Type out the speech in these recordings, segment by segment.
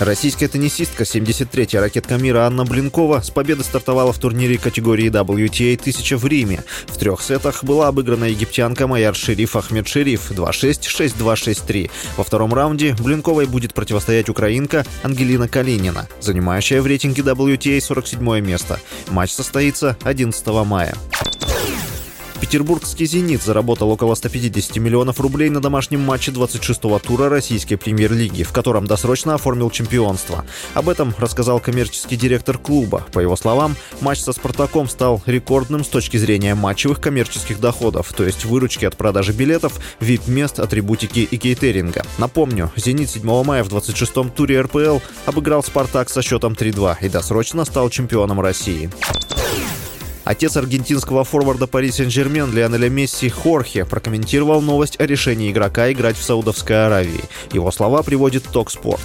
Российская теннисистка, 73-я ракетка мира Анна Блинкова с победы стартовала в турнире категории WTA 1000 в Риме. В трех сетах была обыграна египтянка Майяр Шериф Ахмед Шериф 2-6, 6-2, 6-3. Во втором раунде Блинковой будет противостоять украинка Ангелина Калинина, занимающая в рейтинге WTA 47 место. Матч состоится 11 мая. Петербургский «Зенит» заработал около 150 миллионов рублей на домашнем матче 26-го тура российской премьер-лиги, в котором досрочно оформил чемпионство. Об этом рассказал коммерческий директор клуба. По его словам, матч со «Спартаком» стал рекордным с точки зрения матчевых коммерческих доходов, то есть выручки от продажи билетов, вип-мест, атрибутики и кейтеринга. Напомню, «Зенит» 7 мая в 26-м туре РПЛ обыграл «Спартак» со счетом 3-2 и досрочно стал чемпионом России. Отец аргентинского форварда Пари Сен-Жермен Лионеля Месси Хорхе прокомментировал новость о решении игрока играть в Саудовской Аравии. Его слова приводит Токспорт.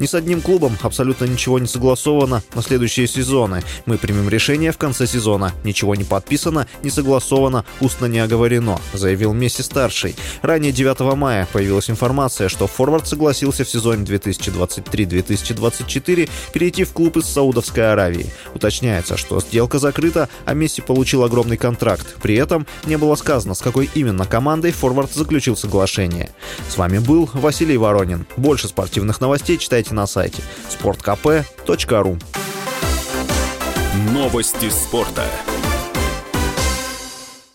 Ни с одним клубом абсолютно ничего не согласовано на следующие сезоны. Мы примем решение в конце сезона. Ничего не подписано, не согласовано, устно не оговорено, заявил Месси-старший. Ранее 9 мая появилась информация, что форвард согласился в сезоне 2023-2024 перейти в клуб из Саудовской Аравии. Уточняется, что сделка закрыта, а Месси Месси получил огромный контракт. При этом не было сказано, с какой именно командой форвард заключил соглашение. С вами был Василий Воронин. Больше спортивных новостей читайте на сайте sportkp.ru Новости спорта.